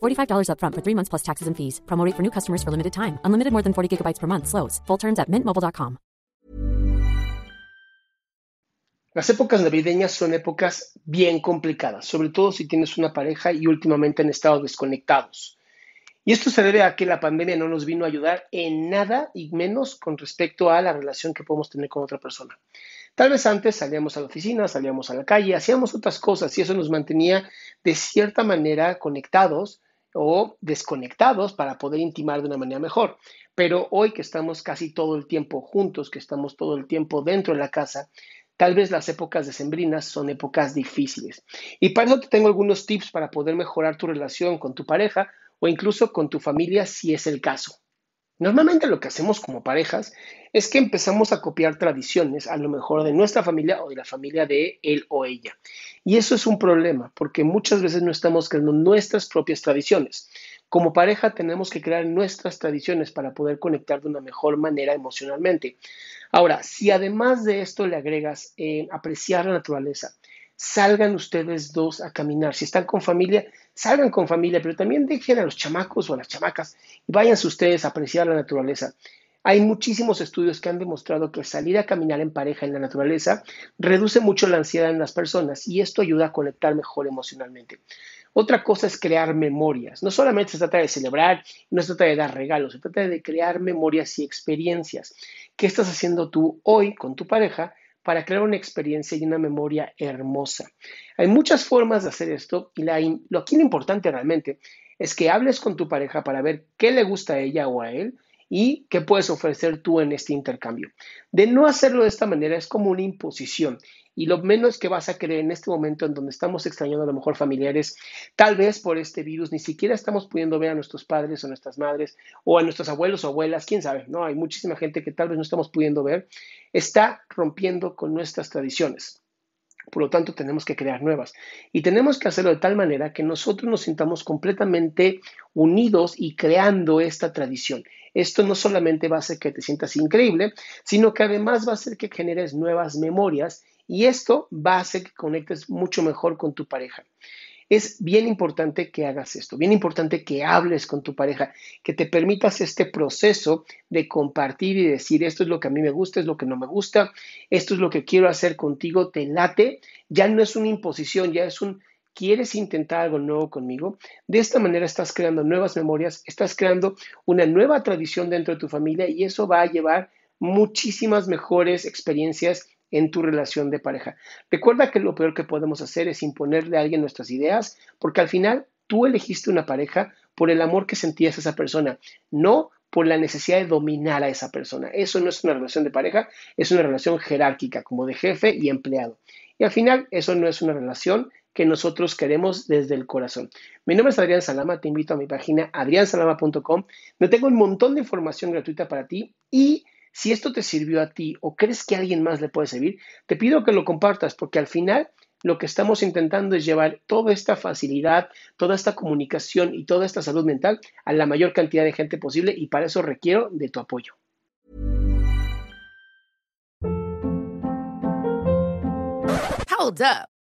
$45 upfront for three months plus taxes and fees. Promote for new customers for limited time. Unlimited more than 40 gigabytes per month. Slows. Full terms at mintmobile.com. Las épocas navideñas son épocas bien complicadas, sobre todo si tienes una pareja y últimamente han estado desconectados. Y esto se debe a que la pandemia no nos vino a ayudar en nada y menos con respecto a la relación que podemos tener con otra persona. Tal vez antes salíamos a la oficina, salíamos a la calle, hacíamos otras cosas y eso nos mantenía de cierta manera conectados o desconectados para poder intimar de una manera mejor. Pero hoy que estamos casi todo el tiempo juntos, que estamos todo el tiempo dentro de la casa, tal vez las épocas decembrinas son épocas difíciles. Y para eso te tengo algunos tips para poder mejorar tu relación con tu pareja o incluso con tu familia si es el caso. Normalmente lo que hacemos como parejas es que empezamos a copiar tradiciones, a lo mejor de nuestra familia o de la familia de él o ella. Y eso es un problema, porque muchas veces no estamos creando nuestras propias tradiciones. Como pareja tenemos que crear nuestras tradiciones para poder conectar de una mejor manera emocionalmente. Ahora, si además de esto le agregas eh, apreciar la naturaleza, salgan ustedes dos a caminar. Si están con familia, salgan con familia, pero también dejen a los chamacos o a las chamacas y váyanse ustedes a apreciar la naturaleza. Hay muchísimos estudios que han demostrado que salir a caminar en pareja en la naturaleza reduce mucho la ansiedad en las personas y esto ayuda a conectar mejor emocionalmente. Otra cosa es crear memorias. No solamente se trata de celebrar, no se trata de dar regalos, se trata de crear memorias y experiencias. ¿Qué estás haciendo tú hoy con tu pareja para crear una experiencia y una memoria hermosa. Hay muchas formas de hacer esto y lo aquí lo importante realmente es que hables con tu pareja para ver qué le gusta a ella o a él y qué puedes ofrecer tú en este intercambio. De no hacerlo de esta manera es como una imposición y lo menos que vas a querer en este momento en donde estamos extrañando a lo mejor familiares, tal vez por este virus ni siquiera estamos pudiendo ver a nuestros padres o nuestras madres o a nuestros abuelos o abuelas, quién sabe, ¿no? Hay muchísima gente que tal vez no estamos pudiendo ver, está rompiendo con nuestras tradiciones. Por lo tanto, tenemos que crear nuevas. Y tenemos que hacerlo de tal manera que nosotros nos sintamos completamente unidos y creando esta tradición. Esto no solamente va a hacer que te sientas increíble, sino que además va a hacer que generes nuevas memorias y esto va a hacer que conectes mucho mejor con tu pareja. Es bien importante que hagas esto, bien importante que hables con tu pareja, que te permitas este proceso de compartir y decir esto es lo que a mí me gusta, es lo que no me gusta, esto es lo que quiero hacer contigo, te late, ya no es una imposición, ya es un quieres intentar algo nuevo conmigo. De esta manera estás creando nuevas memorias, estás creando una nueva tradición dentro de tu familia y eso va a llevar muchísimas mejores experiencias en tu relación de pareja. Recuerda que lo peor que podemos hacer es imponerle a alguien nuestras ideas, porque al final tú elegiste una pareja por el amor que sentías a esa persona, no por la necesidad de dominar a esa persona. Eso no es una relación de pareja, es una relación jerárquica, como de jefe y empleado. Y al final, eso no es una relación que nosotros queremos desde el corazón. Mi nombre es Adrián Salama, te invito a mi página adriansalama.com, donde tengo un montón de información gratuita para ti y si esto te sirvió a ti o crees que a alguien más le puede servir, te pido que lo compartas porque al final lo que estamos intentando es llevar toda esta facilidad, toda esta comunicación y toda esta salud mental a la mayor cantidad de gente posible y para eso requiero de tu apoyo. Hold up.